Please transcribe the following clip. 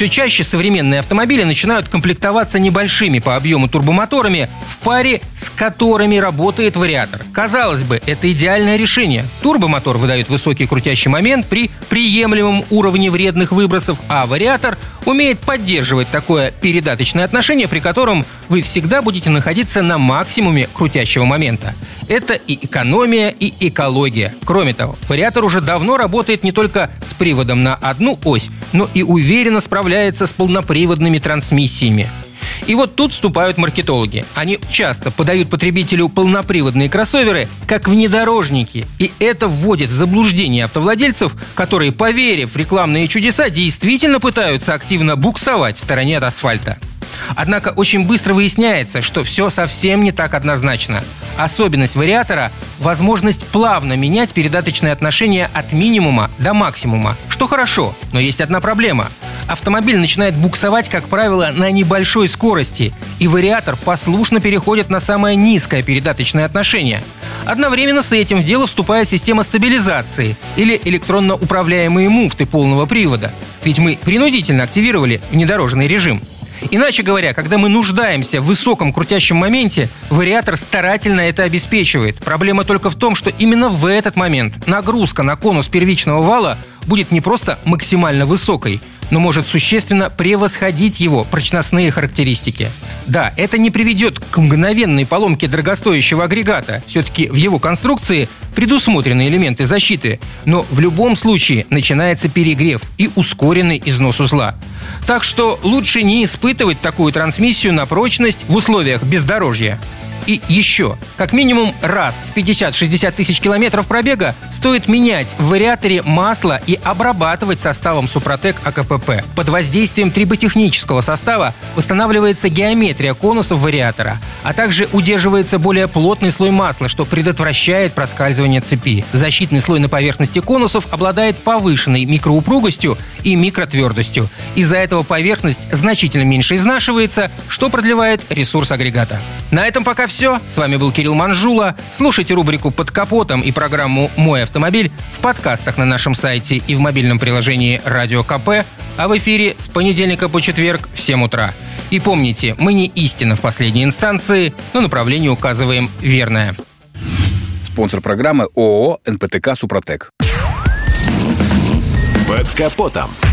Все чаще современные автомобили начинают комплектоваться небольшими по объему турбомоторами, в паре с которыми работает вариатор. Казалось бы, это идеальное решение. Турбомотор выдает высокий крутящий момент при приемлемом уровне вредных выбросов, а вариатор умеет поддерживать такое передаточное отношение, при котором вы всегда будете находиться на максимуме крутящего момента. Это и экономия, и экология. Кроме того, вариатор уже давно работает не только с приводом на одну ось, но и уверенно справляется с полноприводными трансмиссиями. И вот тут вступают маркетологи. Они часто подают потребителю полноприводные кроссоверы как внедорожники. И это вводит в заблуждение автовладельцев, которые, поверив в рекламные чудеса, действительно пытаются активно буксовать в стороне от асфальта. Однако очень быстро выясняется, что все совсем не так однозначно. Особенность вариатора – возможность плавно менять передаточные отношения от минимума до максимума, что хорошо, но есть одна проблема – автомобиль начинает буксовать, как правило, на небольшой скорости, и вариатор послушно переходит на самое низкое передаточное отношение. Одновременно с этим в дело вступает система стабилизации или электронно управляемые муфты полного привода. Ведь мы принудительно активировали внедорожный режим. Иначе говоря, когда мы нуждаемся в высоком крутящем моменте, вариатор старательно это обеспечивает. Проблема только в том, что именно в этот момент нагрузка на конус первичного вала будет не просто максимально высокой, но может существенно превосходить его прочностные характеристики. Да, это не приведет к мгновенной поломке дорогостоящего агрегата. Все-таки в его конструкции предусмотрены элементы защиты, но в любом случае начинается перегрев и ускоренный износ узла. Так что лучше не испытывать такую трансмиссию на прочность в условиях бездорожья. И еще, как минимум раз в 50-60 тысяч километров пробега стоит менять в вариаторе масло и обрабатывать составом Супротек АКПП. Под воздействием триботехнического состава восстанавливается геометрия конусов вариатора, а также удерживается более плотный слой масла, что предотвращает проскальзывание цепи. Защитный слой на поверхности конусов обладает повышенной микроупругостью и микротвердостью. Из-за этого поверхность значительно меньше изнашивается, что продлевает ресурс агрегата. На этом пока все. С вами был Кирилл Манжула. Слушайте рубрику «Под капотом» и программу «Мой автомобиль» в подкастах на нашем сайте и в мобильном приложении «Радио КП», а в эфире с понедельника по четверг в 7 утра. И помните, мы не истина в последней инстанции, но направление указываем верное. Спонсор программы ООО «НПТК Супротек». Под капотом.